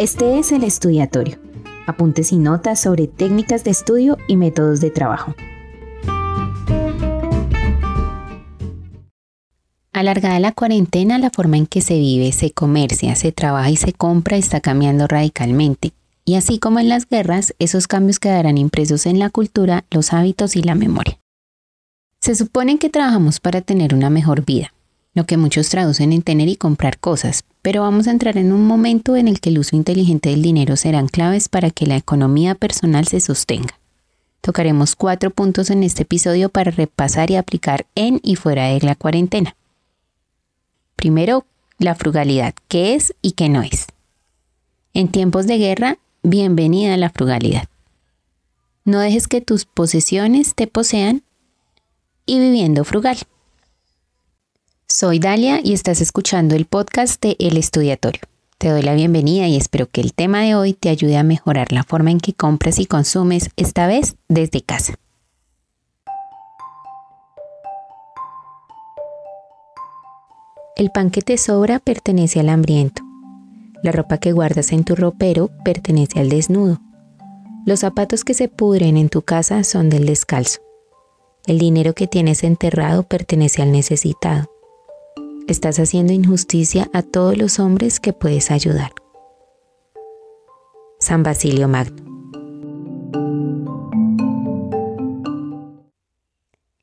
Este es el estudiatorio. Apuntes y notas sobre técnicas de estudio y métodos de trabajo. Alargada la cuarentena, la forma en que se vive, se comercia, se trabaja y se compra está cambiando radicalmente. Y así como en las guerras, esos cambios quedarán impresos en la cultura, los hábitos y la memoria. Se supone que trabajamos para tener una mejor vida, lo que muchos traducen en tener y comprar cosas, pero vamos a entrar en un momento en el que el uso inteligente del dinero serán claves para que la economía personal se sostenga. Tocaremos cuatro puntos en este episodio para repasar y aplicar en y fuera de la cuarentena. Primero, la frugalidad, qué es y qué no es. En tiempos de guerra, bienvenida a la frugalidad. No dejes que tus posesiones te posean y viviendo frugal. Soy Dalia y estás escuchando el podcast de El Estudiatorio. Te doy la bienvenida y espero que el tema de hoy te ayude a mejorar la forma en que compras y consumes, esta vez desde casa. El pan que te sobra pertenece al hambriento. La ropa que guardas en tu ropero pertenece al desnudo. Los zapatos que se pudren en tu casa son del descalzo. El dinero que tienes enterrado pertenece al necesitado estás haciendo injusticia a todos los hombres que puedes ayudar. San Basilio Magno.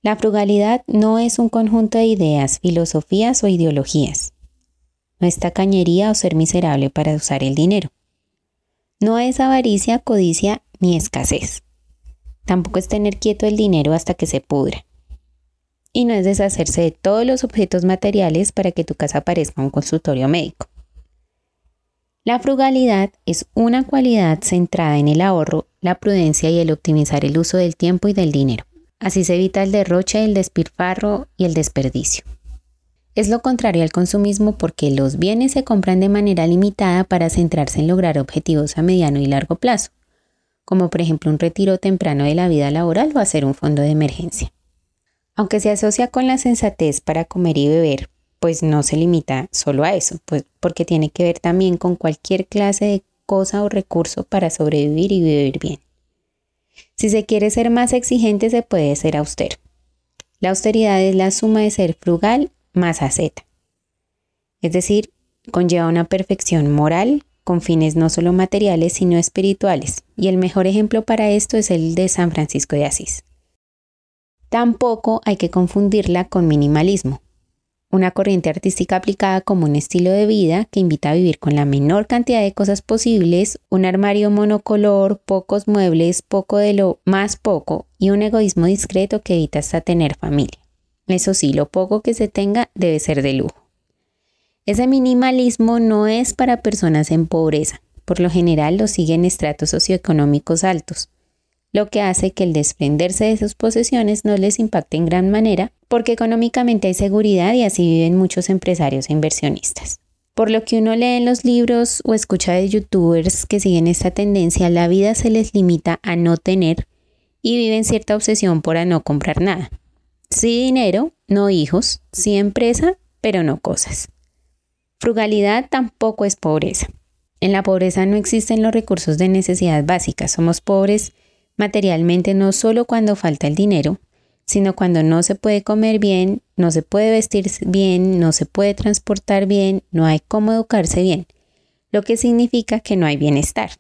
La frugalidad no es un conjunto de ideas, filosofías o ideologías. No es tacañería o ser miserable para usar el dinero. No es avaricia, codicia ni escasez. Tampoco es tener quieto el dinero hasta que se pudra y no es deshacerse de todos los objetos materiales para que tu casa parezca un consultorio médico. La frugalidad es una cualidad centrada en el ahorro, la prudencia y el optimizar el uso del tiempo y del dinero. Así se evita el derroche, el despilfarro y el desperdicio. Es lo contrario al consumismo porque los bienes se compran de manera limitada para centrarse en lograr objetivos a mediano y largo plazo, como por ejemplo un retiro temprano de la vida laboral o hacer un fondo de emergencia. Aunque se asocia con la sensatez para comer y beber, pues no se limita solo a eso, pues porque tiene que ver también con cualquier clase de cosa o recurso para sobrevivir y vivir bien. Si se quiere ser más exigente, se puede ser austero. La austeridad es la suma de ser frugal más asceta. Es decir, conlleva una perfección moral con fines no solo materiales, sino espirituales. Y el mejor ejemplo para esto es el de San Francisco de Asís. Tampoco hay que confundirla con minimalismo, una corriente artística aplicada como un estilo de vida que invita a vivir con la menor cantidad de cosas posibles, un armario monocolor, pocos muebles, poco de lo más poco y un egoísmo discreto que evita hasta tener familia. Eso sí, lo poco que se tenga debe ser de lujo. Ese minimalismo no es para personas en pobreza, por lo general lo siguen estratos socioeconómicos altos lo que hace que el desprenderse de sus posesiones no les impacte en gran manera, porque económicamente hay seguridad y así viven muchos empresarios e inversionistas. Por lo que uno lee en los libros o escucha de youtubers que siguen esta tendencia, la vida se les limita a no tener y viven cierta obsesión por a no comprar nada. Sí dinero, no hijos, sí empresa, pero no cosas. Frugalidad tampoco es pobreza. En la pobreza no existen los recursos de necesidad básicas, somos pobres materialmente no solo cuando falta el dinero, sino cuando no se puede comer bien, no se puede vestir bien, no se puede transportar bien, no hay cómo educarse bien, lo que significa que no hay bienestar.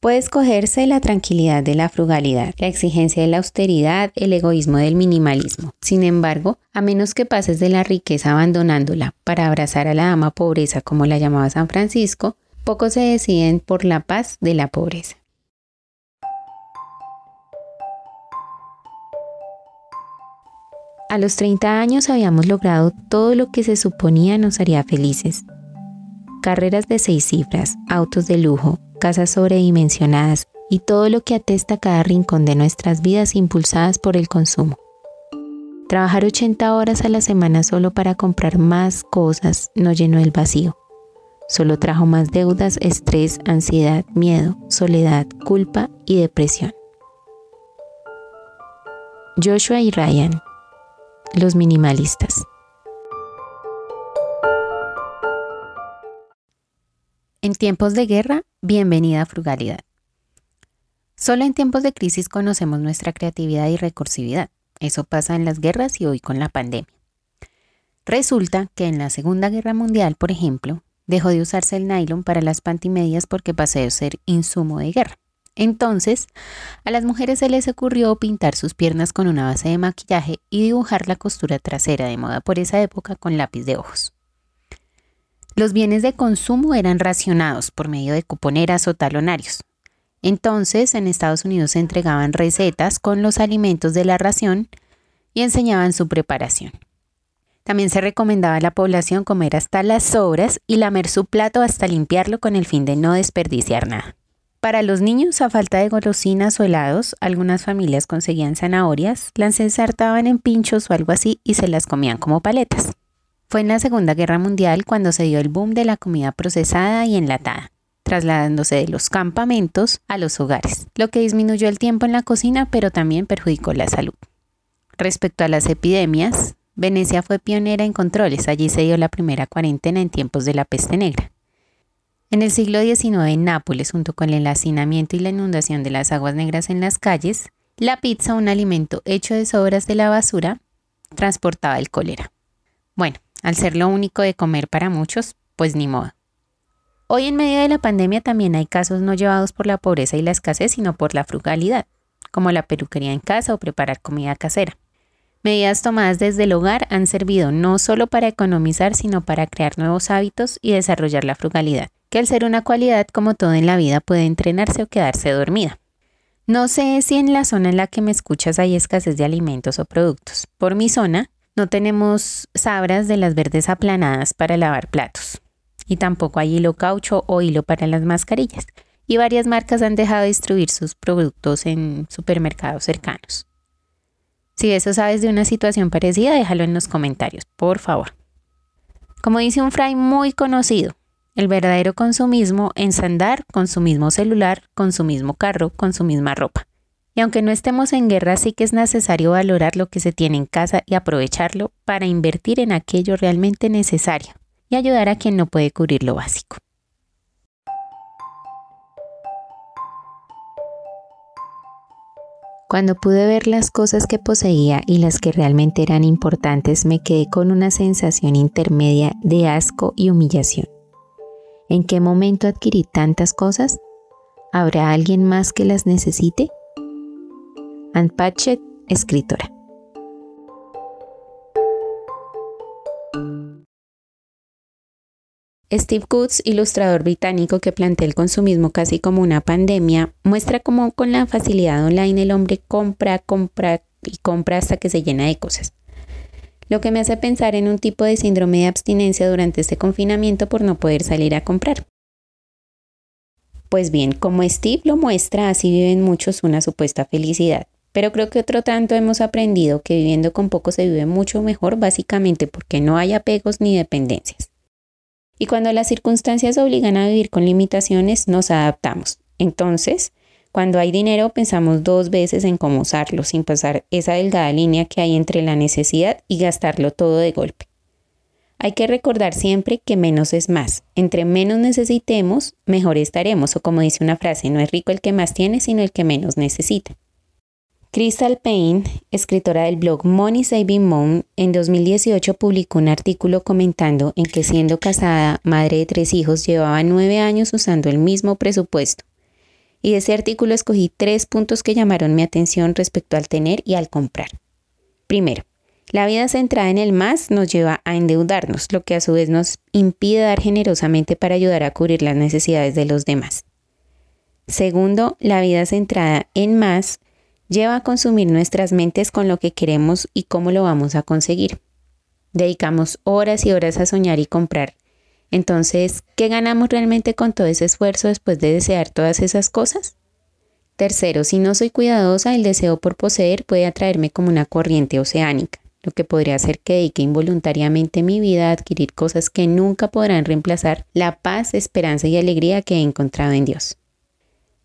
Puede escogerse la tranquilidad de la frugalidad, la exigencia de la austeridad, el egoísmo del minimalismo. Sin embargo, a menos que pases de la riqueza abandonándola para abrazar a la dama pobreza como la llamaba San Francisco, pocos se deciden por la paz de la pobreza. A los 30 años habíamos logrado todo lo que se suponía nos haría felices. Carreras de seis cifras, autos de lujo, casas sobredimensionadas y todo lo que atesta cada rincón de nuestras vidas impulsadas por el consumo. Trabajar 80 horas a la semana solo para comprar más cosas no llenó el vacío. Solo trajo más deudas, estrés, ansiedad, miedo, soledad, culpa y depresión. Joshua y Ryan los minimalistas. En tiempos de guerra, Bienvenida a Frugalidad. Solo en tiempos de crisis conocemos nuestra creatividad y recursividad. Eso pasa en las guerras y hoy con la pandemia. Resulta que en la Segunda Guerra Mundial, por ejemplo, dejó de usarse el nylon para las pantimedias porque pasó a ser insumo de guerra. Entonces, a las mujeres se les ocurrió pintar sus piernas con una base de maquillaje y dibujar la costura trasera de moda por esa época con lápiz de ojos. Los bienes de consumo eran racionados por medio de cuponeras o talonarios. Entonces, en Estados Unidos se entregaban recetas con los alimentos de la ración y enseñaban su preparación. También se recomendaba a la población comer hasta las sobras y lamer su plato hasta limpiarlo con el fin de no desperdiciar nada. Para los niños, a falta de golosinas o helados, algunas familias conseguían zanahorias, las ensartaban en pinchos o algo así y se las comían como paletas. Fue en la Segunda Guerra Mundial cuando se dio el boom de la comida procesada y enlatada, trasladándose de los campamentos a los hogares, lo que disminuyó el tiempo en la cocina pero también perjudicó la salud. Respecto a las epidemias, Venecia fue pionera en controles, allí se dio la primera cuarentena en tiempos de la peste negra. En el siglo XIX en Nápoles, junto con el hacinamiento y la inundación de las aguas negras en las calles, la pizza, un alimento hecho de sobras de la basura, transportaba el cólera. Bueno, al ser lo único de comer para muchos, pues ni modo. Hoy en medio de la pandemia también hay casos no llevados por la pobreza y la escasez, sino por la frugalidad, como la peluquería en casa o preparar comida casera. Medidas tomadas desde el hogar han servido no solo para economizar, sino para crear nuevos hábitos y desarrollar la frugalidad, que al ser una cualidad como todo en la vida puede entrenarse o quedarse dormida. No sé si en la zona en la que me escuchas hay escasez de alimentos o productos. Por mi zona, no tenemos sabras de las verdes aplanadas para lavar platos. Y tampoco hay hilo caucho o hilo para las mascarillas. Y varias marcas han dejado de distribuir sus productos en supermercados cercanos. Si eso sabes de una situación parecida, déjalo en los comentarios, por favor. Como dice un fray muy conocido, el verdadero consumismo es andar con su mismo celular, con su mismo carro, con su misma ropa. Y aunque no estemos en guerra, sí que es necesario valorar lo que se tiene en casa y aprovecharlo para invertir en aquello realmente necesario y ayudar a quien no puede cubrir lo básico. Cuando pude ver las cosas que poseía y las que realmente eran importantes, me quedé con una sensación intermedia de asco y humillación. ¿En qué momento adquirí tantas cosas? ¿Habrá alguien más que las necesite? Ann Patchett, escritora. Steve Goods, ilustrador británico que plantea el consumismo casi como una pandemia, muestra cómo con la facilidad online el hombre compra, compra y compra hasta que se llena de cosas. Lo que me hace pensar en un tipo de síndrome de abstinencia durante este confinamiento por no poder salir a comprar. Pues bien, como Steve lo muestra, así viven muchos una supuesta felicidad. Pero creo que otro tanto hemos aprendido que viviendo con poco se vive mucho mejor básicamente porque no hay apegos ni dependencias. Y cuando las circunstancias obligan a vivir con limitaciones, nos adaptamos. Entonces, cuando hay dinero, pensamos dos veces en cómo usarlo, sin pasar esa delgada línea que hay entre la necesidad y gastarlo todo de golpe. Hay que recordar siempre que menos es más. Entre menos necesitemos, mejor estaremos. O como dice una frase, no es rico el que más tiene, sino el que menos necesita. Crystal Payne, escritora del blog Money Saving Mom, en 2018 publicó un artículo comentando en que siendo casada, madre de tres hijos, llevaba nueve años usando el mismo presupuesto. Y de ese artículo escogí tres puntos que llamaron mi atención respecto al tener y al comprar. Primero, la vida centrada en el más nos lleva a endeudarnos, lo que a su vez nos impide dar generosamente para ayudar a cubrir las necesidades de los demás. Segundo, la vida centrada en más lleva a consumir nuestras mentes con lo que queremos y cómo lo vamos a conseguir. Dedicamos horas y horas a soñar y comprar. Entonces, ¿qué ganamos realmente con todo ese esfuerzo después de desear todas esas cosas? Tercero, si no soy cuidadosa, el deseo por poseer puede atraerme como una corriente oceánica, lo que podría hacer que dedique involuntariamente mi vida a adquirir cosas que nunca podrán reemplazar la paz, esperanza y alegría que he encontrado en Dios.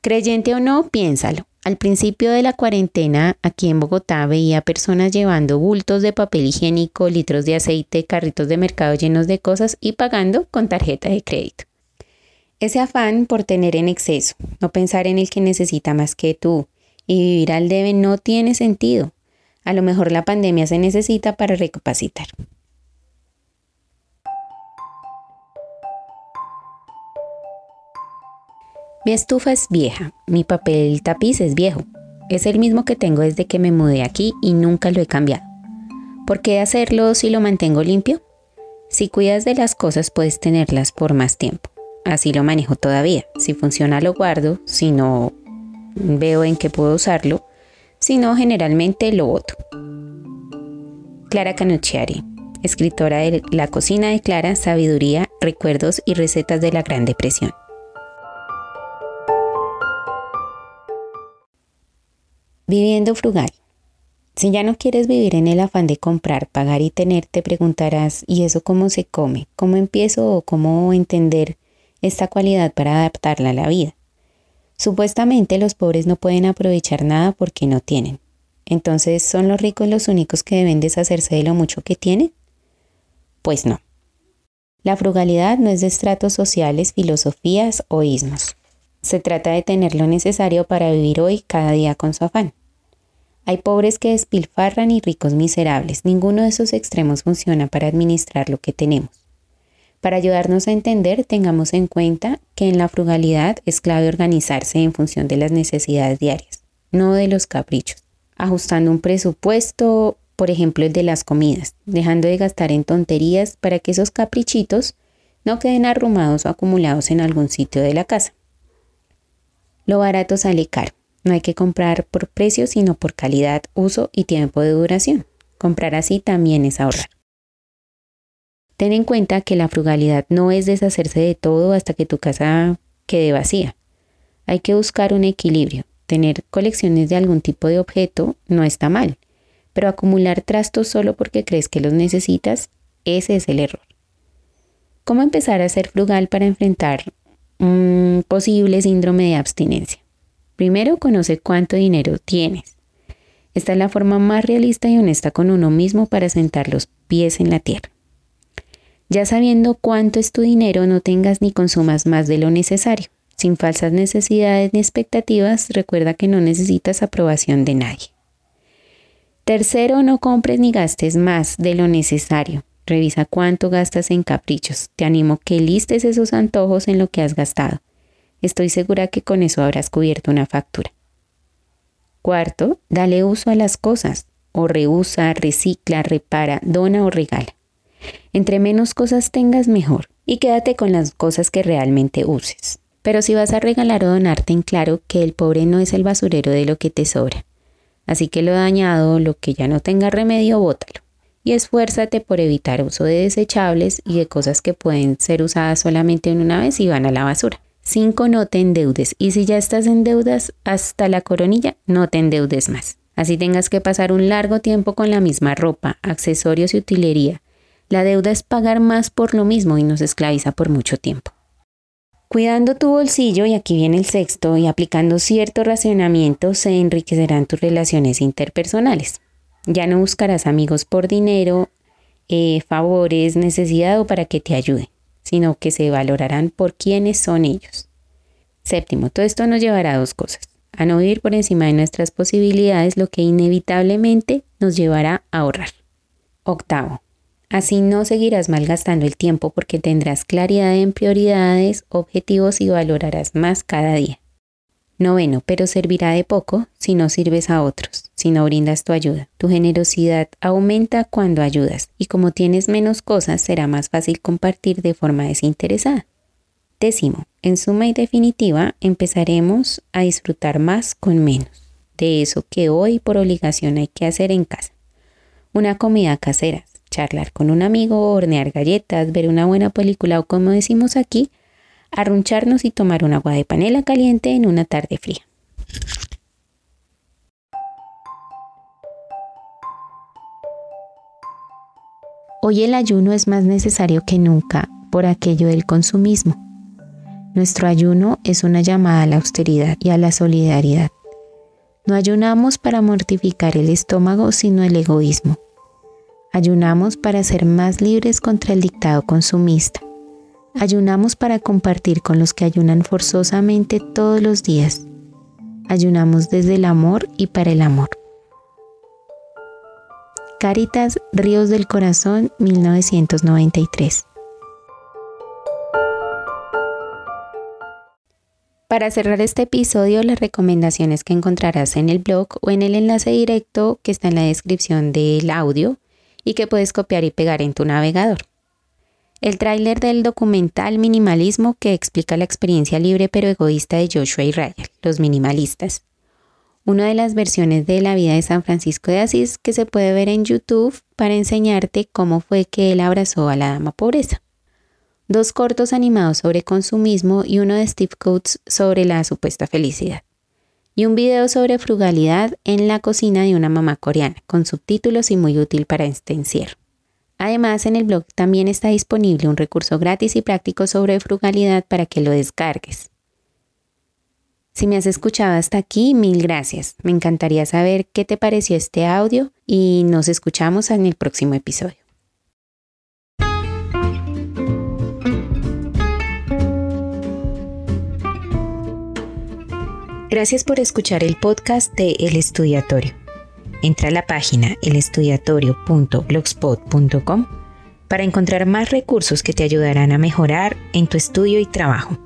Creyente o no, piénsalo. Al principio de la cuarentena, aquí en Bogotá veía personas llevando bultos de papel higiénico, litros de aceite, carritos de mercado llenos de cosas y pagando con tarjeta de crédito. Ese afán por tener en exceso, no pensar en el que necesita más que tú y vivir al debe no tiene sentido. A lo mejor la pandemia se necesita para recapacitar. Mi estufa es vieja, mi papel tapiz es viejo. Es el mismo que tengo desde que me mudé aquí y nunca lo he cambiado. ¿Por qué hacerlo si lo mantengo limpio? Si cuidas de las cosas puedes tenerlas por más tiempo. Así lo manejo todavía. Si funciona lo guardo, si no veo en qué puedo usarlo, si no generalmente lo boto. Clara Canucciari, escritora de La cocina de Clara, Sabiduría, Recuerdos y Recetas de la Gran Depresión. Viviendo frugal. Si ya no quieres vivir en el afán de comprar, pagar y tener, te preguntarás, ¿y eso cómo se come? ¿Cómo empiezo o cómo entender esta cualidad para adaptarla a la vida? Supuestamente los pobres no pueden aprovechar nada porque no tienen. Entonces, ¿son los ricos los únicos que deben deshacerse de lo mucho que tienen? Pues no. La frugalidad no es de estratos sociales, filosofías o ismos. Se trata de tener lo necesario para vivir hoy cada día con su afán. Hay pobres que despilfarran y ricos miserables. Ninguno de esos extremos funciona para administrar lo que tenemos. Para ayudarnos a entender, tengamos en cuenta que en la frugalidad es clave organizarse en función de las necesidades diarias, no de los caprichos, ajustando un presupuesto, por ejemplo el de las comidas, dejando de gastar en tonterías para que esos caprichitos no queden arrumados o acumulados en algún sitio de la casa. Lo barato sale caro. No hay que comprar por precio, sino por calidad, uso y tiempo de duración. Comprar así también es ahorrar. Ten en cuenta que la frugalidad no es deshacerse de todo hasta que tu casa quede vacía. Hay que buscar un equilibrio. Tener colecciones de algún tipo de objeto no está mal, pero acumular trastos solo porque crees que los necesitas, ese es el error. ¿Cómo empezar a ser frugal para enfrentar un posible síndrome de abstinencia? Primero, conoce cuánto dinero tienes. Esta es la forma más realista y honesta con uno mismo para sentar los pies en la tierra. Ya sabiendo cuánto es tu dinero, no tengas ni consumas más de lo necesario. Sin falsas necesidades ni expectativas, recuerda que no necesitas aprobación de nadie. Tercero, no compres ni gastes más de lo necesario. Revisa cuánto gastas en caprichos. Te animo que listes esos antojos en lo que has gastado. Estoy segura que con eso habrás cubierto una factura. Cuarto, dale uso a las cosas, o reusa, recicla, repara, dona o regala. Entre menos cosas tengas, mejor, y quédate con las cosas que realmente uses. Pero si vas a regalar o donarte en claro que el pobre no es el basurero de lo que te sobra. Así que lo dañado, lo que ya no tenga remedio, bótalo. Y esfuérzate por evitar uso de desechables y de cosas que pueden ser usadas solamente una vez y van a la basura. 5. No te endeudes. Y si ya estás en deudas hasta la coronilla, no te endeudes más. Así tengas que pasar un largo tiempo con la misma ropa, accesorios y utilería. La deuda es pagar más por lo mismo y nos esclaviza por mucho tiempo. Cuidando tu bolsillo, y aquí viene el sexto, y aplicando cierto racionamiento, se enriquecerán tus relaciones interpersonales. Ya no buscarás amigos por dinero, eh, favores, necesidad o para que te ayuden sino que se valorarán por quiénes son ellos. Séptimo, todo esto nos llevará a dos cosas, a no vivir por encima de nuestras posibilidades, lo que inevitablemente nos llevará a ahorrar. Octavo, así no seguirás malgastando el tiempo porque tendrás claridad en prioridades, objetivos y valorarás más cada día. Noveno, pero servirá de poco si no sirves a otros, si no brindas tu ayuda. Tu generosidad aumenta cuando ayudas y como tienes menos cosas será más fácil compartir de forma desinteresada. Décimo, en suma y definitiva, empezaremos a disfrutar más con menos de eso que hoy por obligación hay que hacer en casa. Una comida casera, charlar con un amigo, hornear galletas, ver una buena película o como decimos aquí, arruncharnos y tomar un agua de panela caliente en una tarde fría. Hoy el ayuno es más necesario que nunca por aquello del consumismo. Nuestro ayuno es una llamada a la austeridad y a la solidaridad. No ayunamos para mortificar el estómago, sino el egoísmo. Ayunamos para ser más libres contra el dictado consumista Ayunamos para compartir con los que ayunan forzosamente todos los días. Ayunamos desde el amor y para el amor. Caritas Ríos del Corazón 1993 Para cerrar este episodio, las recomendaciones que encontrarás en el blog o en el enlace directo que está en la descripción del audio y que puedes copiar y pegar en tu navegador. El tráiler del documental Minimalismo que explica la experiencia libre pero egoísta de Joshua y Ryan, los minimalistas. Una de las versiones de la vida de San Francisco de Asís que se puede ver en YouTube para enseñarte cómo fue que él abrazó a la dama pobreza dos cortos animados sobre consumismo y uno de Steve Coates sobre la supuesta felicidad. Y un video sobre frugalidad en la cocina de una mamá coreana, con subtítulos y muy útil para este encierro. Además, en el blog también está disponible un recurso gratis y práctico sobre frugalidad para que lo descargues. Si me has escuchado hasta aquí, mil gracias. Me encantaría saber qué te pareció este audio y nos escuchamos en el próximo episodio. Gracias por escuchar el podcast de El Estudiatorio. Entra a la página elestudiatorio.blogspot.com para encontrar más recursos que te ayudarán a mejorar en tu estudio y trabajo.